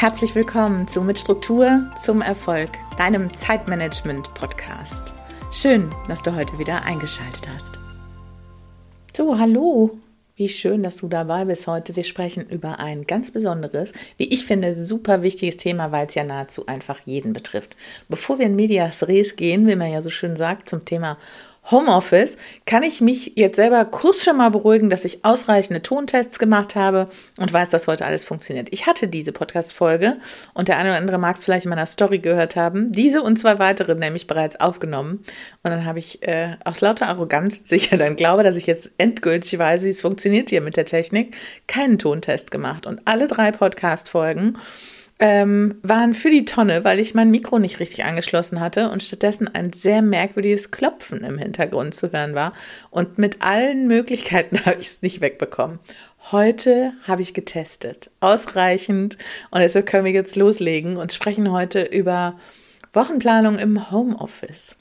Herzlich willkommen zu Mit Struktur zum Erfolg, deinem Zeitmanagement-Podcast. Schön, dass du heute wieder eingeschaltet hast. So, hallo. Wie schön, dass du dabei bist heute. Wir sprechen über ein ganz besonderes, wie ich finde, super wichtiges Thema, weil es ja nahezu einfach jeden betrifft. Bevor wir in Medias Res gehen, wie man ja so schön sagt, zum Thema Homeoffice kann ich mich jetzt selber kurz schon mal beruhigen, dass ich ausreichende Tontests gemacht habe und weiß, dass heute alles funktioniert. Ich hatte diese Podcast-Folge und der eine oder andere mag es vielleicht in meiner Story gehört haben. Diese und zwei weitere nämlich bereits aufgenommen. Und dann habe ich äh, aus lauter Arroganz sicher dann glaube, dass ich jetzt endgültig weiß, wie es funktioniert hier mit der Technik, keinen Tontest gemacht. Und alle drei Podcast-Folgen ähm, waren für die Tonne, weil ich mein Mikro nicht richtig angeschlossen hatte und stattdessen ein sehr merkwürdiges Klopfen im Hintergrund zu hören war. Und mit allen Möglichkeiten habe ich es nicht wegbekommen. Heute habe ich getestet. Ausreichend. Und deshalb können wir jetzt loslegen und sprechen heute über Wochenplanung im Homeoffice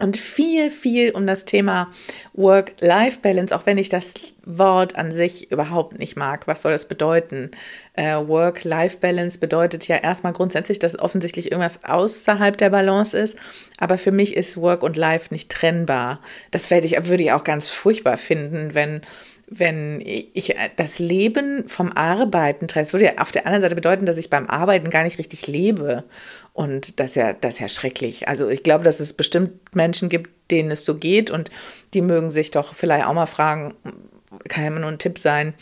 und viel, viel um das Thema Work-Life-Balance, auch wenn ich das Wort an sich überhaupt nicht mag. Was soll das bedeuten? Äh, Work-Life-Balance bedeutet ja erstmal grundsätzlich, dass offensichtlich irgendwas außerhalb der Balance ist. Aber für mich ist Work und Life nicht trennbar. Das werde ich, würde ich auch ganz furchtbar finden, wenn wenn ich das Leben vom Arbeiten trenne. Das würde ja auf der anderen Seite bedeuten, dass ich beim Arbeiten gar nicht richtig lebe. Und das ist ja, das ist ja schrecklich. Also ich glaube, dass es bestimmt Menschen gibt, denen es so geht und die mögen sich doch vielleicht auch mal fragen, kann ja immer nur ein Tipp sein.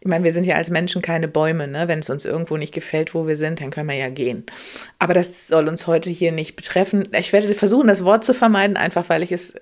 Ich meine, wir sind ja als Menschen keine Bäume, ne? Wenn es uns irgendwo nicht gefällt, wo wir sind, dann können wir ja gehen. Aber das soll uns heute hier nicht betreffen. Ich werde versuchen, das Wort zu vermeiden, einfach weil ich es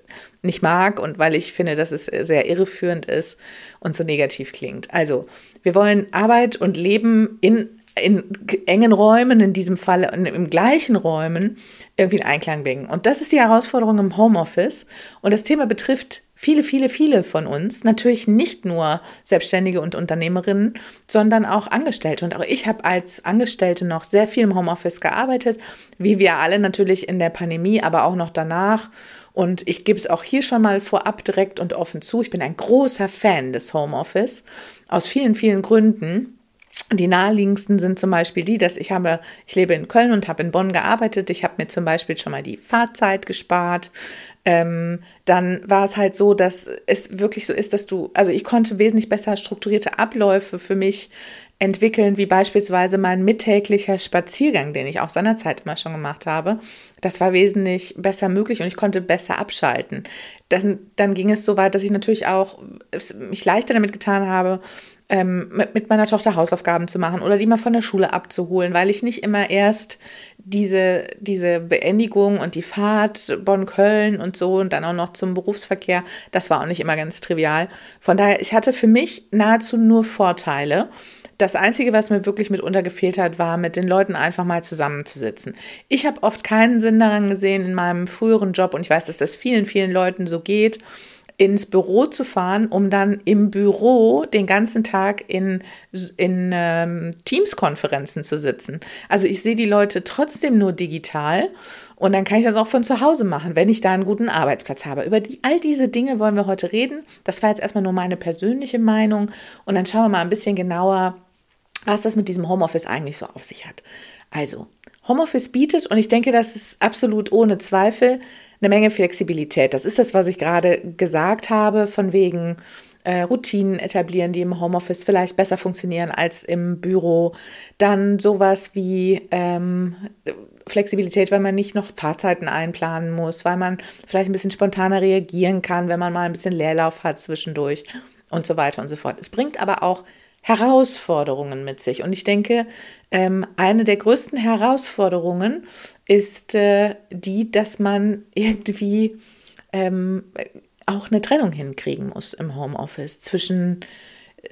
nicht mag und weil ich finde, dass es sehr irreführend ist und so negativ klingt. Also, wir wollen Arbeit und Leben in in engen Räumen, in diesem Fall im gleichen Räumen, irgendwie in Einklang bringen. Und das ist die Herausforderung im Homeoffice. Und das Thema betrifft viele, viele, viele von uns. Natürlich nicht nur Selbstständige und Unternehmerinnen, sondern auch Angestellte. Und auch ich habe als Angestellte noch sehr viel im Homeoffice gearbeitet, wie wir alle natürlich in der Pandemie, aber auch noch danach. Und ich gebe es auch hier schon mal vorab direkt und offen zu. Ich bin ein großer Fan des Homeoffice aus vielen, vielen Gründen. Die naheliegendsten sind zum Beispiel die, dass ich habe, ich lebe in Köln und habe in Bonn gearbeitet. Ich habe mir zum Beispiel schon mal die Fahrzeit gespart. Ähm, dann war es halt so, dass es wirklich so ist, dass du, also ich konnte wesentlich besser strukturierte Abläufe für mich entwickeln, wie beispielsweise mein mittäglicher Spaziergang, den ich auch seinerzeit immer schon gemacht habe. Das war wesentlich besser möglich und ich konnte besser abschalten. Das, dann ging es so weit, dass ich natürlich auch mich leichter damit getan habe, ähm, mit, mit meiner Tochter Hausaufgaben zu machen oder die mal von der Schule abzuholen, weil ich nicht immer erst diese, diese Beendigung und die Fahrt Bonn-Köln und so und dann auch noch zum Berufsverkehr, das war auch nicht immer ganz trivial. Von daher, ich hatte für mich nahezu nur Vorteile. Das Einzige, was mir wirklich mitunter gefehlt hat, war, mit den Leuten einfach mal zusammenzusitzen. Ich habe oft keinen Sinn daran gesehen in meinem früheren Job und ich weiß, dass das vielen, vielen Leuten so geht ins Büro zu fahren, um dann im Büro den ganzen Tag in, in ähm, Teams-Konferenzen zu sitzen. Also ich sehe die Leute trotzdem nur digital und dann kann ich das auch von zu Hause machen, wenn ich da einen guten Arbeitsplatz habe. Über die, all diese Dinge wollen wir heute reden. Das war jetzt erstmal nur meine persönliche Meinung und dann schauen wir mal ein bisschen genauer, was das mit diesem Homeoffice eigentlich so auf sich hat. Also, Homeoffice bietet, und ich denke, das ist absolut ohne Zweifel, eine Menge Flexibilität. Das ist das, was ich gerade gesagt habe, von wegen äh, Routinen etablieren, die im Homeoffice vielleicht besser funktionieren als im Büro. Dann sowas wie ähm, Flexibilität, weil man nicht noch Fahrzeiten einplanen muss, weil man vielleicht ein bisschen spontaner reagieren kann, wenn man mal ein bisschen Leerlauf hat zwischendurch und so weiter und so fort. Es bringt aber auch Herausforderungen mit sich. Und ich denke, ähm, eine der größten Herausforderungen ist äh, die, dass man irgendwie ähm, auch eine Trennung hinkriegen muss im Homeoffice zwischen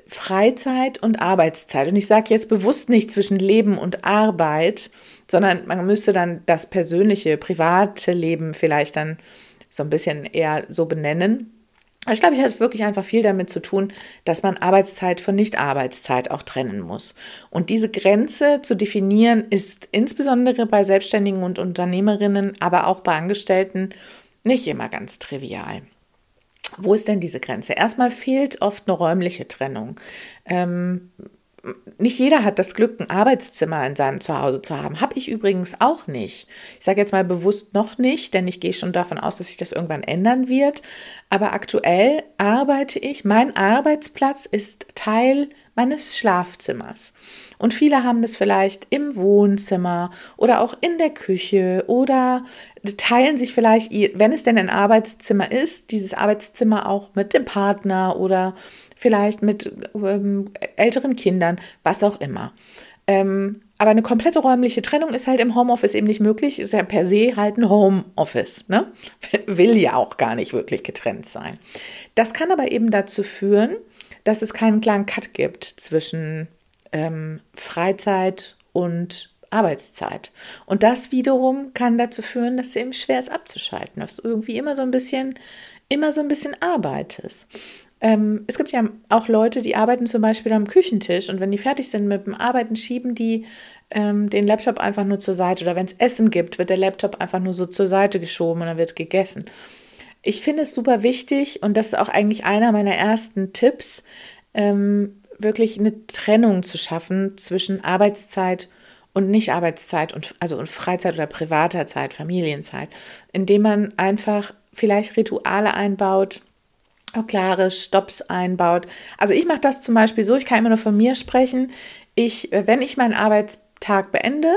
Freizeit und Arbeitszeit. Und ich sage jetzt bewusst nicht zwischen Leben und Arbeit, sondern man müsste dann das persönliche, private Leben vielleicht dann so ein bisschen eher so benennen. Ich glaube, es hat wirklich einfach viel damit zu tun, dass man Arbeitszeit von Nicht-Arbeitszeit auch trennen muss. Und diese Grenze zu definieren ist insbesondere bei Selbstständigen und Unternehmerinnen, aber auch bei Angestellten nicht immer ganz trivial. Wo ist denn diese Grenze? Erstmal fehlt oft eine räumliche Trennung. Ähm, nicht jeder hat das Glück, ein Arbeitszimmer in seinem Zuhause zu haben. Habe ich übrigens auch nicht. Ich sage jetzt mal bewusst noch nicht, denn ich gehe schon davon aus, dass sich das irgendwann ändern wird. Aber aktuell arbeite ich, mein Arbeitsplatz ist Teil meines Schlafzimmers. Und viele haben das vielleicht im Wohnzimmer oder auch in der Küche oder teilen sich vielleicht, wenn es denn ein Arbeitszimmer ist, dieses Arbeitszimmer auch mit dem Partner oder vielleicht mit ähm, älteren Kindern, was auch immer. Ähm, aber eine komplette räumliche Trennung ist halt im Homeoffice eben nicht möglich. Ist ja per se halt ein Homeoffice. Ne? Will ja auch gar nicht wirklich getrennt sein. Das kann aber eben dazu führen, dass es keinen klaren Cut gibt zwischen ähm, Freizeit und Arbeitszeit. Und das wiederum kann dazu führen, dass es eben schwer ist abzuschalten, dass du irgendwie immer so ein bisschen, immer so ein bisschen arbeitest. Ähm, es gibt ja auch Leute, die arbeiten zum Beispiel am Küchentisch und wenn die fertig sind mit dem Arbeiten, schieben die ähm, den Laptop einfach nur zur Seite. Oder wenn es Essen gibt, wird der Laptop einfach nur so zur Seite geschoben und dann wird gegessen. Ich finde es super wichtig und das ist auch eigentlich einer meiner ersten Tipps, ähm, wirklich eine Trennung zu schaffen zwischen Arbeitszeit und Nicht-Arbeitszeit und also und Freizeit oder privater Zeit, Familienzeit, indem man einfach vielleicht Rituale einbaut, auch klare Stops einbaut. Also ich mache das zum Beispiel so, ich kann immer nur von mir sprechen. Ich, wenn ich meinen Arbeitstag beende,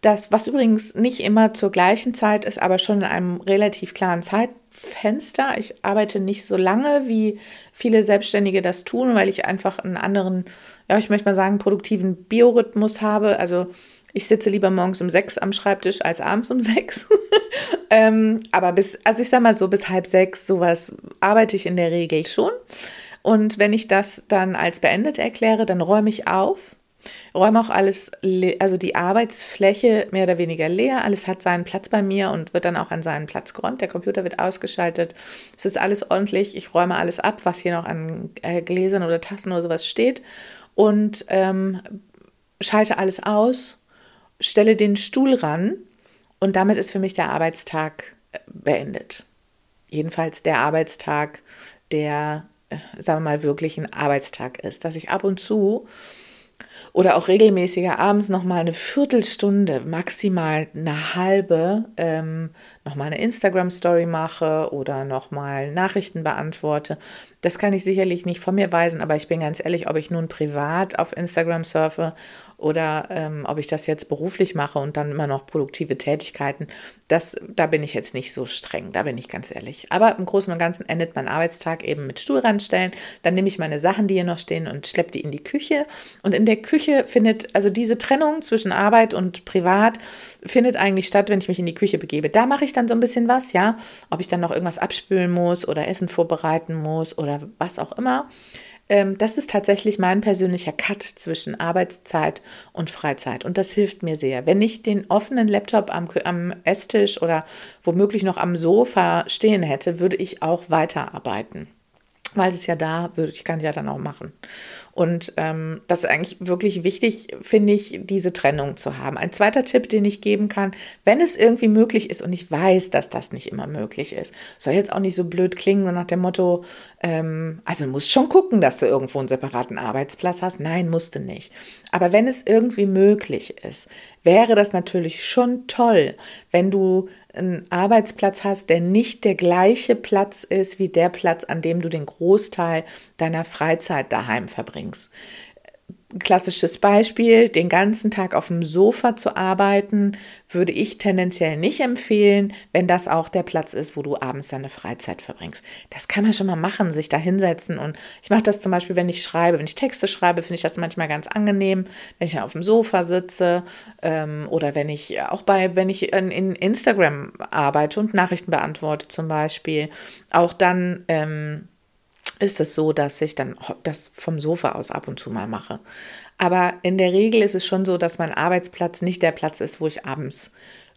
das, was übrigens nicht immer zur gleichen Zeit ist, aber schon in einem relativ klaren Zeitfenster. Ich arbeite nicht so lange, wie viele Selbstständige das tun, weil ich einfach einen anderen, ja, ich möchte mal sagen, produktiven Biorhythmus habe. Also ich sitze lieber morgens um sechs am Schreibtisch als abends um sechs. ähm, aber bis, also ich sag mal so, bis halb sechs, sowas arbeite ich in der Regel schon. Und wenn ich das dann als beendet erkläre, dann räume ich auf räume auch alles, also die Arbeitsfläche mehr oder weniger leer. Alles hat seinen Platz bei mir und wird dann auch an seinen Platz geräumt. Der Computer wird ausgeschaltet. Es ist alles ordentlich. Ich räume alles ab, was hier noch an äh, Gläsern oder Tassen oder sowas steht und ähm, schalte alles aus, stelle den Stuhl ran und damit ist für mich der Arbeitstag äh, beendet. Jedenfalls der Arbeitstag, der, äh, sagen wir mal, wirklich ein Arbeitstag ist, dass ich ab und zu oder auch regelmäßiger abends nochmal eine Viertelstunde, maximal eine halbe, ähm, nochmal eine Instagram-Story mache oder nochmal Nachrichten beantworte. Das kann ich sicherlich nicht von mir weisen, aber ich bin ganz ehrlich, ob ich nun privat auf Instagram surfe oder ähm, ob ich das jetzt beruflich mache und dann immer noch produktive Tätigkeiten, das, da bin ich jetzt nicht so streng, da bin ich ganz ehrlich. Aber im Großen und Ganzen endet mein Arbeitstag eben mit Stuhl ranstellen. Dann nehme ich meine Sachen, die hier noch stehen und schleppe die in die Küche. Und in der Küche findet, also diese Trennung zwischen Arbeit und Privat findet eigentlich statt, wenn ich mich in die Küche begebe. Da mache ich dann so ein bisschen was, ja. Ob ich dann noch irgendwas abspülen muss oder Essen vorbereiten muss oder was auch immer. Ähm, das ist tatsächlich mein persönlicher Cut zwischen Arbeitszeit und Freizeit. Und das hilft mir sehr. Wenn ich den offenen Laptop am, am Esstisch oder womöglich noch am Sofa stehen hätte, würde ich auch weiterarbeiten weil es ja da würde, ich kann ja dann auch machen. Und ähm, das ist eigentlich wirklich wichtig, finde ich, diese Trennung zu haben. Ein zweiter Tipp, den ich geben kann, wenn es irgendwie möglich ist, und ich weiß, dass das nicht immer möglich ist, soll jetzt auch nicht so blöd klingen und nach dem Motto, ähm, also du musst schon gucken, dass du irgendwo einen separaten Arbeitsplatz hast. Nein, musste nicht. Aber wenn es irgendwie möglich ist, wäre das natürlich schon toll, wenn du einen Arbeitsplatz hast, der nicht der gleiche Platz ist wie der Platz, an dem du den Großteil deiner Freizeit daheim verbringst klassisches Beispiel, den ganzen Tag auf dem Sofa zu arbeiten, würde ich tendenziell nicht empfehlen, wenn das auch der Platz ist, wo du abends deine Freizeit verbringst. Das kann man schon mal machen, sich da hinsetzen. Und ich mache das zum Beispiel, wenn ich schreibe, wenn ich Texte schreibe, finde ich das manchmal ganz angenehm, wenn ich auf dem Sofa sitze ähm, oder wenn ich auch bei, wenn ich in, in, Instagram arbeite und Nachrichten beantworte zum Beispiel, auch dann. Ähm, ist es so, dass ich dann das vom Sofa aus ab und zu mal mache. Aber in der Regel ist es schon so, dass mein Arbeitsplatz nicht der Platz ist, wo ich abends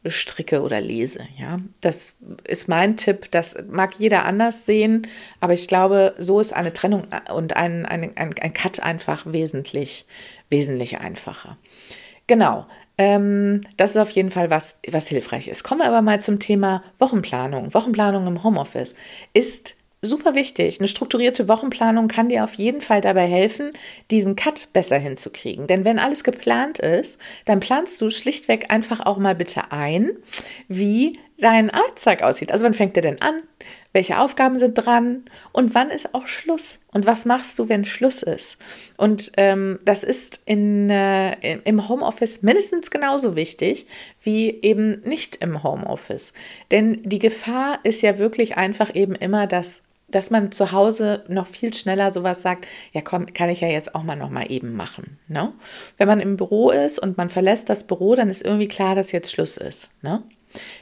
stricke oder lese. Ja, das ist mein Tipp. Das mag jeder anders sehen, aber ich glaube, so ist eine Trennung und ein, ein, ein, ein Cut einfach wesentlich, wesentlich einfacher. Genau. Ähm, das ist auf jeden Fall was, was hilfreich ist. Kommen wir aber mal zum Thema Wochenplanung. Wochenplanung im Homeoffice ist super wichtig. Eine strukturierte Wochenplanung kann dir auf jeden Fall dabei helfen, diesen Cut besser hinzukriegen. Denn wenn alles geplant ist, dann planst du schlichtweg einfach auch mal bitte ein, wie dein Arbeitstag aussieht. Also wann fängt der denn an? Welche Aufgaben sind dran? Und wann ist auch Schluss? Und was machst du, wenn Schluss ist? Und ähm, das ist in, äh, im Homeoffice mindestens genauso wichtig wie eben nicht im Homeoffice. Denn die Gefahr ist ja wirklich einfach eben immer, dass dass man zu Hause noch viel schneller sowas sagt, ja komm, kann ich ja jetzt auch mal noch eben machen. Ne? Wenn man im Büro ist und man verlässt das Büro, dann ist irgendwie klar, dass jetzt Schluss ist. Ne?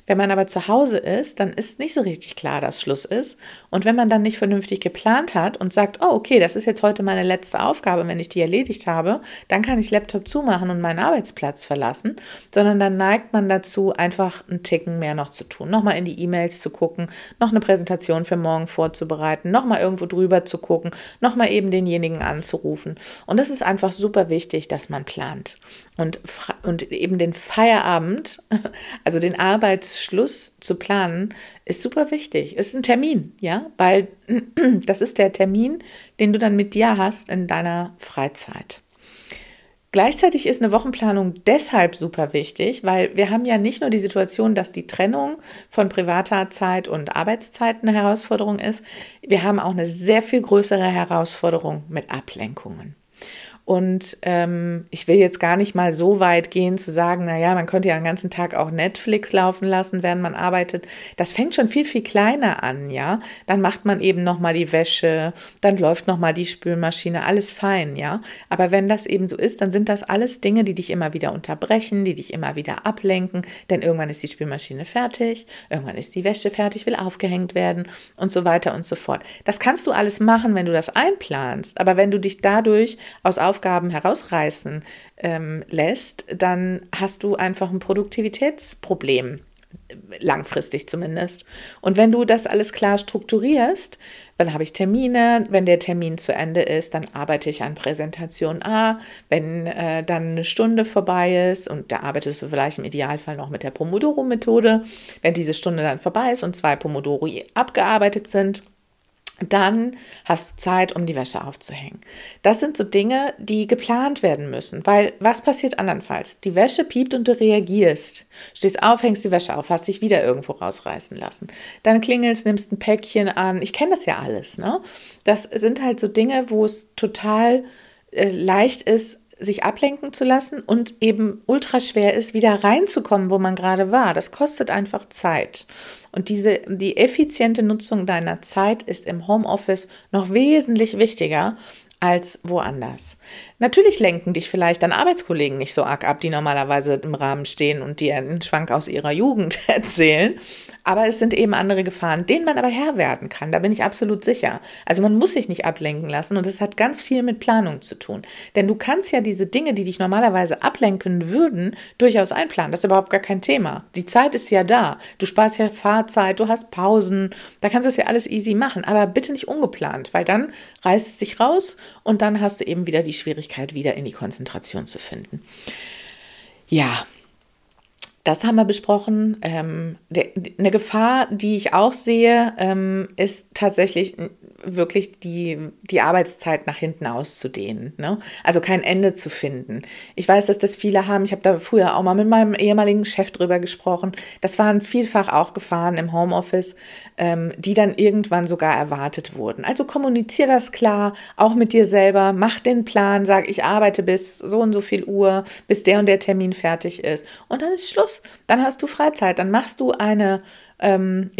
Wenn man aber zu Hause ist, dann ist nicht so richtig klar, dass Schluss ist. Und wenn man dann nicht vernünftig geplant hat und sagt, oh, okay, das ist jetzt heute meine letzte Aufgabe, wenn ich die erledigt habe, dann kann ich Laptop zumachen und meinen Arbeitsplatz verlassen, sondern dann neigt man dazu, einfach einen Ticken mehr noch zu tun. Nochmal in die E-Mails zu gucken, noch eine Präsentation für morgen vorzubereiten, nochmal irgendwo drüber zu gucken, nochmal eben denjenigen anzurufen. Und das ist einfach super wichtig, dass man plant. Und, und eben den Feierabend, also den Arbeitsschluss zu planen, ist super wichtig. Ist ein Termin, ja, weil das ist der Termin, den du dann mit dir hast in deiner Freizeit. Gleichzeitig ist eine Wochenplanung deshalb super wichtig, weil wir haben ja nicht nur die Situation, dass die Trennung von privater Zeit und Arbeitszeit eine Herausforderung ist, wir haben auch eine sehr viel größere Herausforderung mit Ablenkungen. Und ähm, ich will jetzt gar nicht mal so weit gehen zu sagen, naja, man könnte ja den ganzen Tag auch Netflix laufen lassen, während man arbeitet. Das fängt schon viel, viel kleiner an, ja. Dann macht man eben nochmal die Wäsche, dann läuft nochmal die Spülmaschine, alles fein, ja. Aber wenn das eben so ist, dann sind das alles Dinge, die dich immer wieder unterbrechen, die dich immer wieder ablenken, denn irgendwann ist die Spülmaschine fertig, irgendwann ist die Wäsche fertig, will aufgehängt werden und so weiter und so fort. Das kannst du alles machen, wenn du das einplanst. Aber wenn du dich dadurch aus Aufgaben herausreißen ähm, lässt, dann hast du einfach ein Produktivitätsproblem langfristig zumindest. Und wenn du das alles klar strukturierst, dann habe ich Termine, wenn der Termin zu Ende ist, dann arbeite ich an Präsentation A, wenn äh, dann eine Stunde vorbei ist und da arbeitest du vielleicht im Idealfall noch mit der Pomodoro-Methode, wenn diese Stunde dann vorbei ist und zwei Pomodoro abgearbeitet sind, dann hast du Zeit, um die Wäsche aufzuhängen. Das sind so Dinge, die geplant werden müssen, weil was passiert andernfalls? Die Wäsche piept und du reagierst. Stehst auf, hängst die Wäsche auf, hast dich wieder irgendwo rausreißen lassen. Dann klingelst, nimmst ein Päckchen an. Ich kenne das ja alles, ne? Das sind halt so Dinge, wo es total äh, leicht ist, sich ablenken zu lassen und eben ultra schwer ist, wieder reinzukommen, wo man gerade war. Das kostet einfach Zeit. Und diese, die effiziente Nutzung deiner Zeit ist im Homeoffice noch wesentlich wichtiger als woanders. Natürlich lenken dich vielleicht dann Arbeitskollegen nicht so arg ab, die normalerweise im Rahmen stehen und dir einen Schwank aus ihrer Jugend erzählen. Aber es sind eben andere Gefahren, denen man aber Herr werden kann. Da bin ich absolut sicher. Also man muss sich nicht ablenken lassen und es hat ganz viel mit Planung zu tun. Denn du kannst ja diese Dinge, die dich normalerweise ablenken würden, durchaus einplanen. Das ist überhaupt gar kein Thema. Die Zeit ist ja da. Du sparst ja Fahrzeit, du hast Pausen. Da kannst du es ja alles easy machen. Aber bitte nicht ungeplant, weil dann reißt es dich raus und dann hast du eben wieder die Schwierigkeit, wieder in die Konzentration zu finden. Ja, das haben wir besprochen. Ähm, der, eine Gefahr, die ich auch sehe, ähm, ist tatsächlich wirklich die, die Arbeitszeit nach hinten auszudehnen. Ne? Also kein Ende zu finden. Ich weiß, dass das viele haben. Ich habe da früher auch mal mit meinem ehemaligen Chef drüber gesprochen. Das waren vielfach auch Gefahren im Homeoffice, ähm, die dann irgendwann sogar erwartet wurden. Also kommuniziere das klar, auch mit dir selber. Mach den Plan, sag, ich arbeite bis so und so viel Uhr, bis der und der Termin fertig ist. Und dann ist Schluss. Dann hast du Freizeit. Dann machst du eine ähm,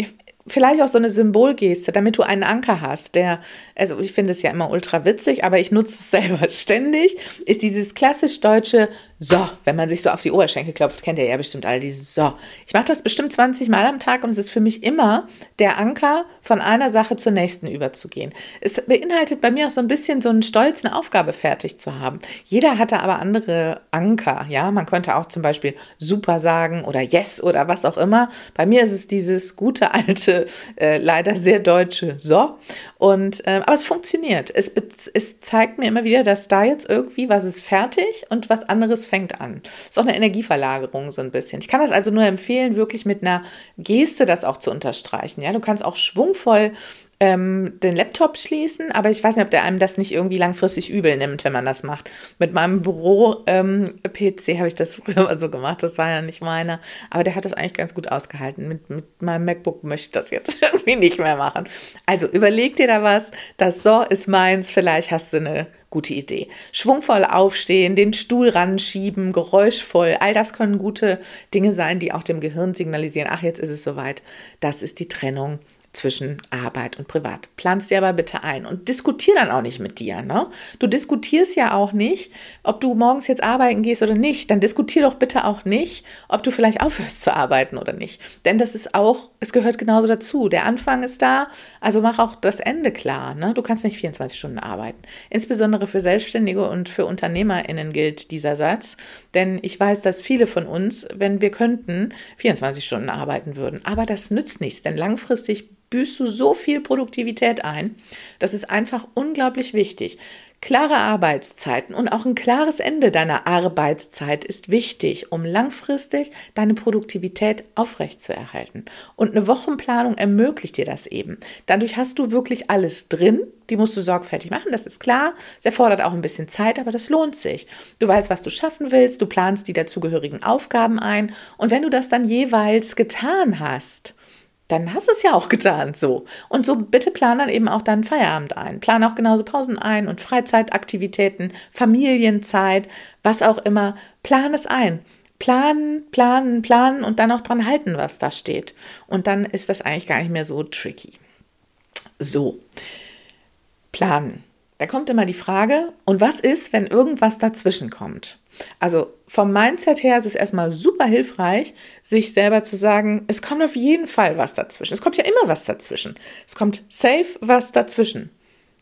vielleicht auch so eine Symbolgeste, damit du einen Anker hast, der, also ich finde es ja immer ultra witzig, aber ich nutze es selber ständig, ist dieses klassisch deutsche so, wenn man sich so auf die Oberschenkel klopft, kennt ihr ja bestimmt alle dieses So. Ich mache das bestimmt 20 Mal am Tag und es ist für mich immer der Anker, von einer Sache zur nächsten überzugehen. Es beinhaltet bei mir auch so ein bisschen so einen Stolz, eine Aufgabe fertig zu haben. Jeder hatte aber andere Anker, ja. Man könnte auch zum Beispiel super sagen oder yes oder was auch immer. Bei mir ist es dieses gute alte, äh, leider sehr deutsche So. Und, äh, aber es funktioniert. Es, es zeigt mir immer wieder, dass da jetzt irgendwie was ist fertig und was anderes fängt an. Ist auch eine Energieverlagerung so ein bisschen. Ich kann das also nur empfehlen, wirklich mit einer Geste das auch zu unterstreichen. Ja, du kannst auch schwungvoll ähm, den Laptop schließen, aber ich weiß nicht, ob der einem das nicht irgendwie langfristig übel nimmt, wenn man das macht. Mit meinem Büro-PC ähm, habe ich das früher mal so gemacht, das war ja nicht meiner, aber der hat das eigentlich ganz gut ausgehalten. Mit, mit meinem MacBook möchte ich das jetzt irgendwie nicht mehr machen. Also überleg dir da was, das So ist meins, vielleicht hast du eine gute Idee. Schwungvoll aufstehen, den Stuhl ranschieben, geräuschvoll, all das können gute Dinge sein, die auch dem Gehirn signalisieren, ach, jetzt ist es soweit. Das ist die Trennung zwischen Arbeit und Privat. Planst dir aber bitte ein und diskutier dann auch nicht mit dir. Ne? Du diskutierst ja auch nicht, ob du morgens jetzt arbeiten gehst oder nicht. Dann diskutier doch bitte auch nicht, ob du vielleicht aufhörst zu arbeiten oder nicht. Denn das ist auch, es gehört genauso dazu. Der Anfang ist da, also mach auch das Ende klar. Ne? Du kannst nicht 24 Stunden arbeiten. Insbesondere für Selbstständige und für UnternehmerInnen gilt dieser Satz. Denn ich weiß, dass viele von uns, wenn wir könnten, 24 Stunden arbeiten würden. Aber das nützt nichts, denn langfristig büßt du so viel Produktivität ein. Das ist einfach unglaublich wichtig. Klare Arbeitszeiten und auch ein klares Ende deiner Arbeitszeit ist wichtig, um langfristig deine Produktivität aufrechtzuerhalten. Und eine Wochenplanung ermöglicht dir das eben. Dadurch hast du wirklich alles drin. Die musst du sorgfältig machen, das ist klar. Es erfordert auch ein bisschen Zeit, aber das lohnt sich. Du weißt, was du schaffen willst, du planst die dazugehörigen Aufgaben ein. Und wenn du das dann jeweils getan hast, dann hast du es ja auch getan so. Und so bitte plan dann eben auch deinen Feierabend ein. Plan auch genauso Pausen ein und Freizeitaktivitäten, Familienzeit, was auch immer. Plan es ein. Planen, planen, planen und dann auch dran halten, was da steht. Und dann ist das eigentlich gar nicht mehr so tricky. So, planen. Da kommt immer die Frage, und was ist, wenn irgendwas dazwischen kommt? Also vom Mindset her ist es erstmal super hilfreich, sich selber zu sagen, es kommt auf jeden Fall was dazwischen. Es kommt ja immer was dazwischen. Es kommt safe was dazwischen.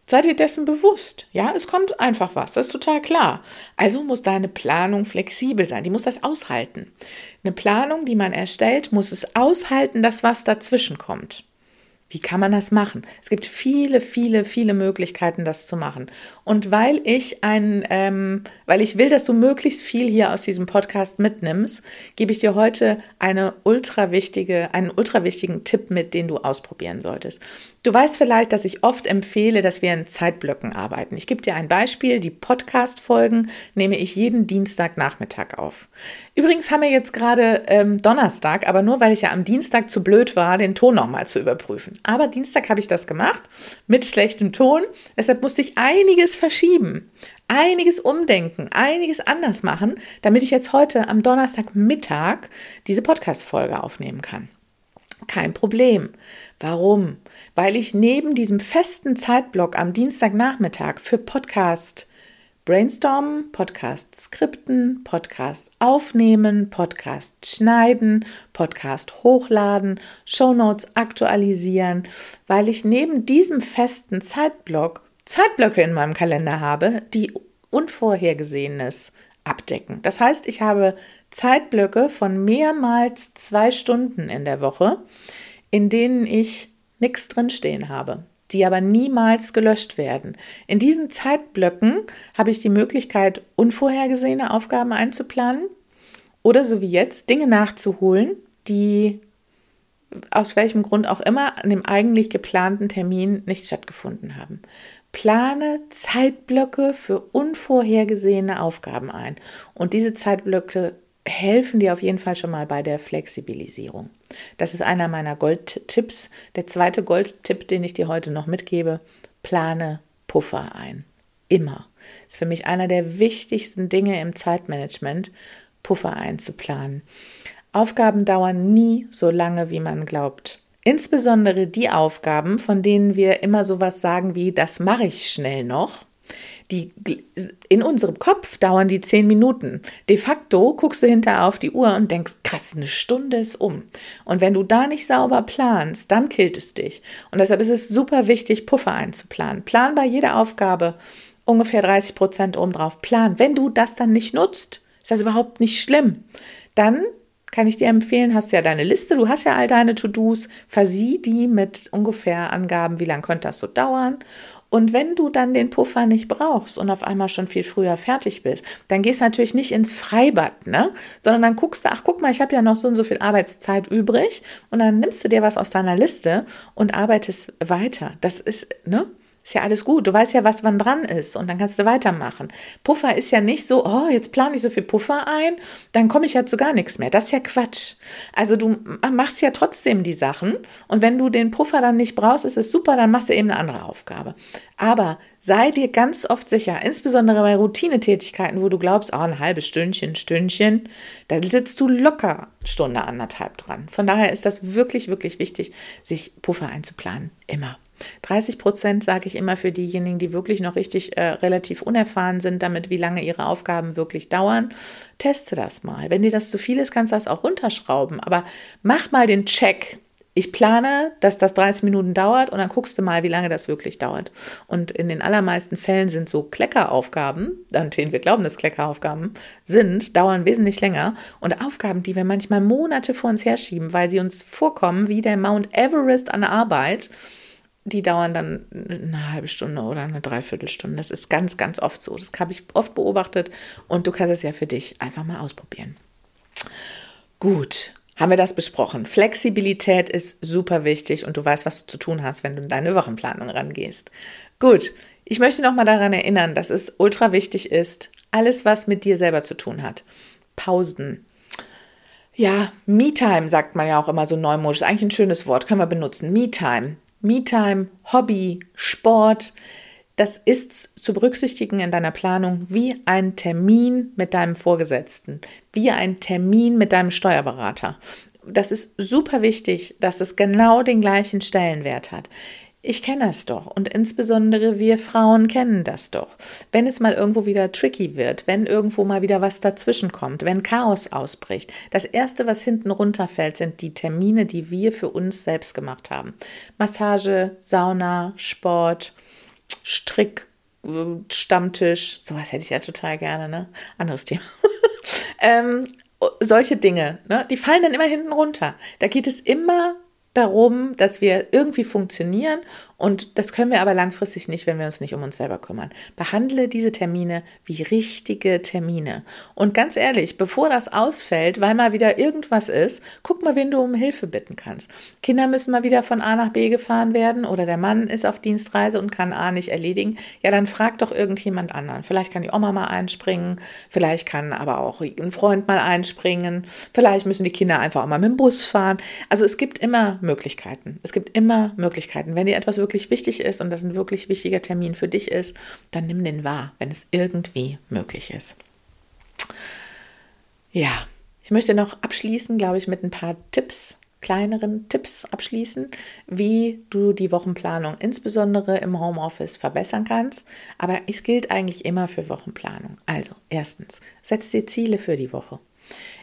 Seid ihr dessen bewusst? Ja, es kommt einfach was, das ist total klar. Also muss deine Planung flexibel sein, die muss das aushalten. Eine Planung, die man erstellt, muss es aushalten, dass was dazwischen kommt. Wie kann man das machen? Es gibt viele, viele, viele Möglichkeiten, das zu machen. Und weil ich ein, ähm, weil ich will, dass du möglichst viel hier aus diesem Podcast mitnimmst, gebe ich dir heute eine ultra wichtige, einen ultra wichtigen Tipp mit, den du ausprobieren solltest. Du weißt vielleicht, dass ich oft empfehle, dass wir in Zeitblöcken arbeiten. Ich gebe dir ein Beispiel. Die Podcast-Folgen nehme ich jeden Dienstagnachmittag auf. Übrigens haben wir jetzt gerade ähm, Donnerstag, aber nur weil ich ja am Dienstag zu blöd war, den Ton nochmal zu überprüfen. Aber Dienstag habe ich das gemacht mit schlechtem Ton. Deshalb musste ich einiges verschieben, einiges umdenken, einiges anders machen, damit ich jetzt heute am Donnerstagmittag diese Podcast-Folge aufnehmen kann. Kein Problem. Warum? Weil ich neben diesem festen Zeitblock am Dienstagnachmittag für Podcast Brainstormen, Podcast skripten, Podcast aufnehmen, Podcast schneiden, Podcast hochladen, Shownotes aktualisieren, weil ich neben diesem festen Zeitblock Zeitblöcke in meinem Kalender habe, die Unvorhergesehenes abdecken. Das heißt, ich habe Zeitblöcke von mehrmals zwei Stunden in der Woche, in denen ich nichts drinstehen habe die aber niemals gelöscht werden. In diesen Zeitblöcken habe ich die Möglichkeit, unvorhergesehene Aufgaben einzuplanen oder so wie jetzt Dinge nachzuholen, die aus welchem Grund auch immer an dem eigentlich geplanten Termin nicht stattgefunden haben. Plane Zeitblöcke für unvorhergesehene Aufgaben ein. Und diese Zeitblöcke helfen dir auf jeden Fall schon mal bei der Flexibilisierung. Das ist einer meiner Goldtipps. Der zweite Goldtipp, den ich dir heute noch mitgebe, plane Puffer ein. Immer. Ist für mich einer der wichtigsten Dinge im Zeitmanagement, Puffer einzuplanen. Aufgaben dauern nie so lange, wie man glaubt. Insbesondere die Aufgaben, von denen wir immer sowas sagen wie, das mache ich schnell noch, die in unserem Kopf dauern die zehn Minuten. De facto guckst du hinterher auf die Uhr und denkst, krass, eine Stunde ist um. Und wenn du da nicht sauber planst, dann killt es dich. Und deshalb ist es super wichtig, Puffer einzuplanen. Plan bei jeder Aufgabe ungefähr 30 Prozent obendrauf. Plan. Wenn du das dann nicht nutzt, ist das überhaupt nicht schlimm. Dann kann ich dir empfehlen, hast du ja deine Liste, du hast ja all deine To-Dos, versieh die mit ungefähr Angaben, wie lange könnte das so dauern Und wenn du dann den Puffer nicht brauchst und auf einmal schon viel früher fertig bist, dann gehst du natürlich nicht ins Freibad, ne? Sondern dann guckst du, ach guck mal, ich habe ja noch so und so viel Arbeitszeit übrig und dann nimmst du dir was aus deiner Liste und arbeitest weiter. Das ist, ne? Ist ja alles gut. Du weißt ja, was wann dran ist und dann kannst du weitermachen. Puffer ist ja nicht so, oh, jetzt plane ich so viel Puffer ein, dann komme ich ja zu gar nichts mehr. Das ist ja Quatsch. Also du machst ja trotzdem die Sachen und wenn du den Puffer dann nicht brauchst, ist es super, dann machst du eben eine andere Aufgabe. Aber sei dir ganz oft sicher, insbesondere bei Routinetätigkeiten, wo du glaubst, oh, ein halbes Stündchen, Stündchen, da sitzt du locker Stunde, anderthalb dran. Von daher ist das wirklich, wirklich wichtig, sich Puffer einzuplanen. Immer. 30 Prozent sage ich immer für diejenigen, die wirklich noch richtig äh, relativ unerfahren sind damit, wie lange ihre Aufgaben wirklich dauern. Teste das mal. Wenn dir das zu viel ist, kannst du das auch runterschrauben. Aber mach mal den Check. Ich plane, dass das 30 Minuten dauert und dann guckst du mal, wie lange das wirklich dauert. Und in den allermeisten Fällen sind so Kleckeraufgaben, an denen wir glauben, dass Kleckeraufgaben sind, dauern wesentlich länger. Und Aufgaben, die wir manchmal Monate vor uns herschieben, weil sie uns vorkommen wie der Mount Everest an Arbeit, die dauern dann eine halbe Stunde oder eine Dreiviertelstunde. Das ist ganz, ganz oft so. Das habe ich oft beobachtet und du kannst es ja für dich einfach mal ausprobieren. Gut, haben wir das besprochen. Flexibilität ist super wichtig und du weißt, was du zu tun hast, wenn du in deine Wochenplanung rangehst. Gut, ich möchte noch mal daran erinnern, dass es ultra wichtig ist, alles, was mit dir selber zu tun hat. Pausen, ja, Me-Time sagt man ja auch immer so neumodisch. Eigentlich ein schönes Wort, können wir benutzen. Me-Time. Me-Time, Hobby, Sport, das ist zu berücksichtigen in deiner Planung wie ein Termin mit deinem Vorgesetzten, wie ein Termin mit deinem Steuerberater. Das ist super wichtig, dass es genau den gleichen Stellenwert hat. Ich kenne das doch und insbesondere wir Frauen kennen das doch. Wenn es mal irgendwo wieder tricky wird, wenn irgendwo mal wieder was dazwischen kommt, wenn Chaos ausbricht, das Erste, was hinten runterfällt, sind die Termine, die wir für uns selbst gemacht haben. Massage, Sauna, Sport, Strick, äh, Stammtisch, sowas hätte ich ja total gerne, ne? Anderes Thema. ähm, solche Dinge, ne? die fallen dann immer hinten runter. Da geht es immer darum, dass wir irgendwie funktionieren und das können wir aber langfristig nicht, wenn wir uns nicht um uns selber kümmern. Behandle diese Termine wie richtige Termine. Und ganz ehrlich, bevor das ausfällt, weil mal wieder irgendwas ist, guck mal, wen du um Hilfe bitten kannst. Kinder müssen mal wieder von A nach B gefahren werden oder der Mann ist auf Dienstreise und kann A nicht erledigen. Ja, dann frag doch irgendjemand anderen. Vielleicht kann die Oma mal einspringen, vielleicht kann aber auch ein Freund mal einspringen, vielleicht müssen die Kinder einfach auch mal mit dem Bus fahren. Also es gibt immer Möglichkeiten. Es gibt immer Möglichkeiten. Wenn dir etwas wirklich wichtig ist und das ein wirklich wichtiger Termin für dich ist, dann nimm den wahr, wenn es irgendwie möglich ist. Ja, ich möchte noch abschließen, glaube ich, mit ein paar Tipps, kleineren Tipps abschließen, wie du die Wochenplanung insbesondere im Homeoffice verbessern kannst. Aber es gilt eigentlich immer für Wochenplanung. Also, erstens, setz dir Ziele für die Woche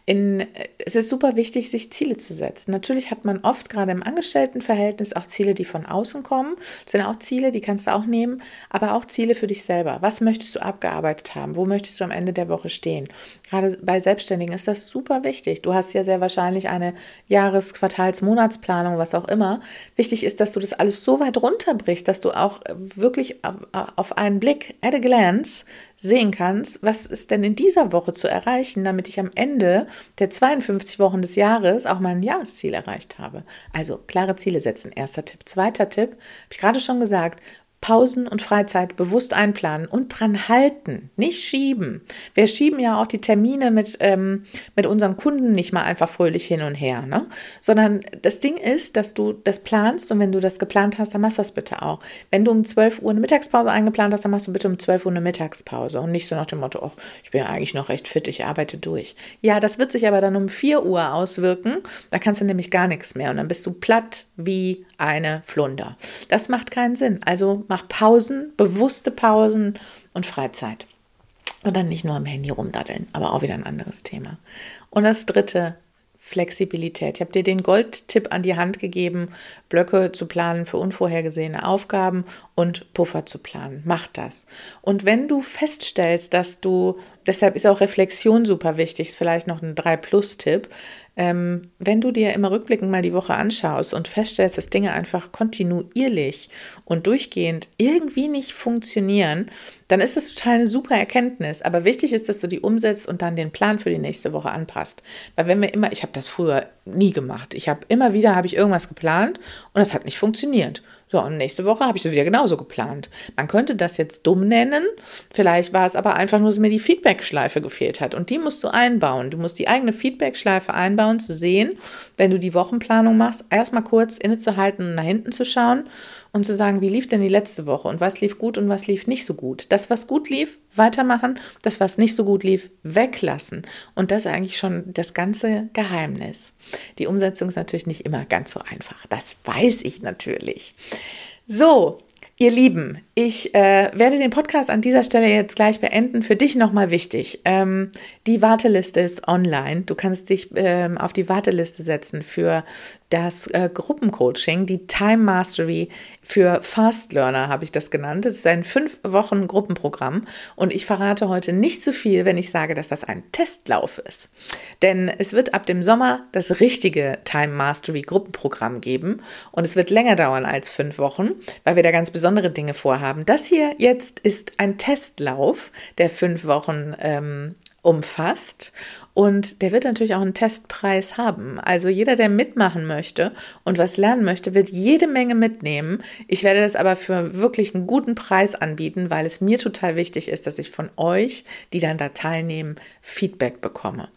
in, es ist super wichtig, sich Ziele zu setzen. Natürlich hat man oft gerade im Angestelltenverhältnis auch Ziele, die von außen kommen. Das sind auch Ziele, die kannst du auch nehmen, aber auch Ziele für dich selber. Was möchtest du abgearbeitet haben? Wo möchtest du am Ende der Woche stehen? Gerade bei Selbstständigen ist das super wichtig. Du hast ja sehr wahrscheinlich eine Jahres-, Quartals-, Monatsplanung, was auch immer. Wichtig ist, dass du das alles so weit runterbrichst, dass du auch wirklich auf einen Blick, at a glance, sehen kannst, was ist denn in dieser Woche zu erreichen, damit ich am Ende der 52 Wochen des Jahres auch mein Jahresziel erreicht habe. Also klare Ziele setzen, erster Tipp. Zweiter Tipp, habe ich gerade schon gesagt, Pausen und Freizeit bewusst einplanen und dran halten, nicht schieben. Wir schieben ja auch die Termine mit, ähm, mit unseren Kunden nicht mal einfach fröhlich hin und her, ne? sondern das Ding ist, dass du das planst und wenn du das geplant hast, dann machst du das bitte auch. Wenn du um 12 Uhr eine Mittagspause eingeplant hast, dann machst du bitte um 12 Uhr eine Mittagspause und nicht so nach dem Motto, oh, ich bin ja eigentlich noch recht fit, ich arbeite durch. Ja, das wird sich aber dann um 4 Uhr auswirken, da kannst du nämlich gar nichts mehr und dann bist du platt wie eine Flunder. Das macht keinen Sinn. Also mach Pausen, bewusste Pausen und Freizeit. Und dann nicht nur am Handy rumdaddeln, aber auch wieder ein anderes Thema. Und das dritte, Flexibilität. Ich habe dir den Goldtipp an die Hand gegeben, Blöcke zu planen für unvorhergesehene Aufgaben und Puffer zu planen. Mach das. Und wenn du feststellst, dass du deshalb ist auch Reflexion super wichtig. Ist vielleicht noch ein 3-Plus-Tipp. Ähm, wenn du dir immer rückblickend mal die Woche anschaust und feststellst, dass Dinge einfach kontinuierlich und durchgehend irgendwie nicht funktionieren, dann ist das total eine super Erkenntnis. Aber wichtig ist, dass du die umsetzt und dann den Plan für die nächste Woche anpasst. Weil wenn wir immer, ich habe das früher nie gemacht. Ich habe immer wieder habe ich irgendwas geplant und das hat nicht funktioniert. So, und nächste Woche habe ich es wieder genauso geplant. Man könnte das jetzt dumm nennen. Vielleicht war es aber einfach nur, dass mir die Feedback-Schleife gefehlt hat. Und die musst du einbauen. Du musst die eigene Feedback-Schleife einbauen, zu sehen, wenn du die Wochenplanung machst, erstmal kurz innezuhalten und nach hinten zu schauen und zu sagen, wie lief denn die letzte Woche und was lief gut und was lief nicht so gut. Das, was gut lief, weitermachen, das, was nicht so gut lief, weglassen. Und das ist eigentlich schon das ganze Geheimnis. Die Umsetzung ist natürlich nicht immer ganz so einfach. Das weiß ich natürlich. So, Ihr Lieben, ich äh, werde den Podcast an dieser Stelle jetzt gleich beenden. Für dich nochmal wichtig. Ähm, die Warteliste ist online. Du kannst dich ähm, auf die Warteliste setzen für das äh, Gruppencoaching, die Time Mastery für Fast Learner habe ich das genannt. Es ist ein fünf Wochen Gruppenprogramm und ich verrate heute nicht zu viel, wenn ich sage, dass das ein Testlauf ist. Denn es wird ab dem Sommer das richtige Time Mastery Gruppenprogramm geben und es wird länger dauern als fünf Wochen, weil wir da ganz besondere Dinge vorhaben. Das hier jetzt ist ein Testlauf, der fünf Wochen ähm, umfasst und der wird natürlich auch einen Testpreis haben. Also jeder, der mitmachen möchte und was lernen möchte, wird jede Menge mitnehmen. Ich werde das aber für wirklich einen guten Preis anbieten, weil es mir total wichtig ist, dass ich von euch, die dann da teilnehmen, Feedback bekomme.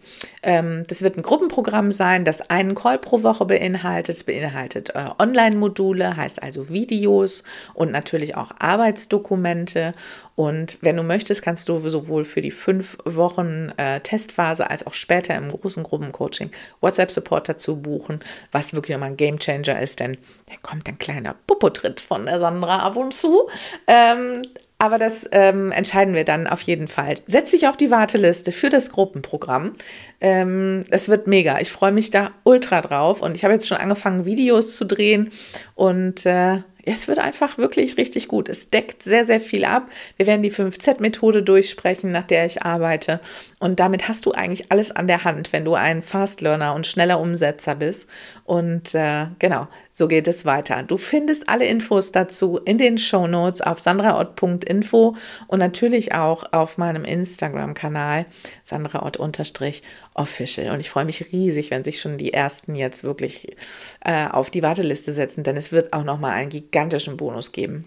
Ähm, das wird ein Gruppenprogramm sein, das einen Call pro Woche beinhaltet. Es beinhaltet äh, Online-Module, heißt also Videos und natürlich auch Arbeitsdokumente. Und wenn du möchtest, kannst du sowohl für die fünf Wochen äh, Testphase als auch später im großen Gruppencoaching WhatsApp-Support dazu buchen, was wirklich immer ein Gamechanger ist, denn da kommt ein kleiner Popotritt von der Sandra ab und zu. Ähm, aber das ähm, entscheiden wir dann auf jeden Fall. Setz dich auf die Warteliste für das Gruppenprogramm. Ähm, es wird mega. Ich freue mich da ultra drauf und ich habe jetzt schon angefangen, Videos zu drehen und äh, es wird einfach wirklich richtig gut. Es deckt sehr, sehr viel ab. Wir werden die 5Z-Methode durchsprechen, nach der ich arbeite. Und damit hast du eigentlich alles an der Hand, wenn du ein Fast Learner und schneller Umsetzer bist. Und äh, genau, so geht es weiter. Du findest alle Infos dazu in den Show Notes auf sandraort.info und natürlich auch auf meinem Instagram-Kanal sandraort-official. Und ich freue mich riesig, wenn sich schon die ersten jetzt wirklich äh, auf die Warteliste setzen, denn es wird auch nochmal einen gigantischen Bonus geben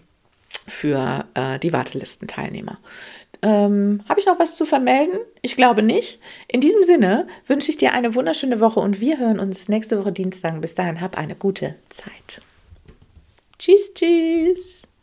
für äh, die Wartelistenteilnehmer. Ähm, Habe ich noch was zu vermelden? Ich glaube nicht. In diesem Sinne wünsche ich dir eine wunderschöne Woche und wir hören uns nächste Woche Dienstag. Bis dahin, hab eine gute Zeit. Tschüss, tschüss.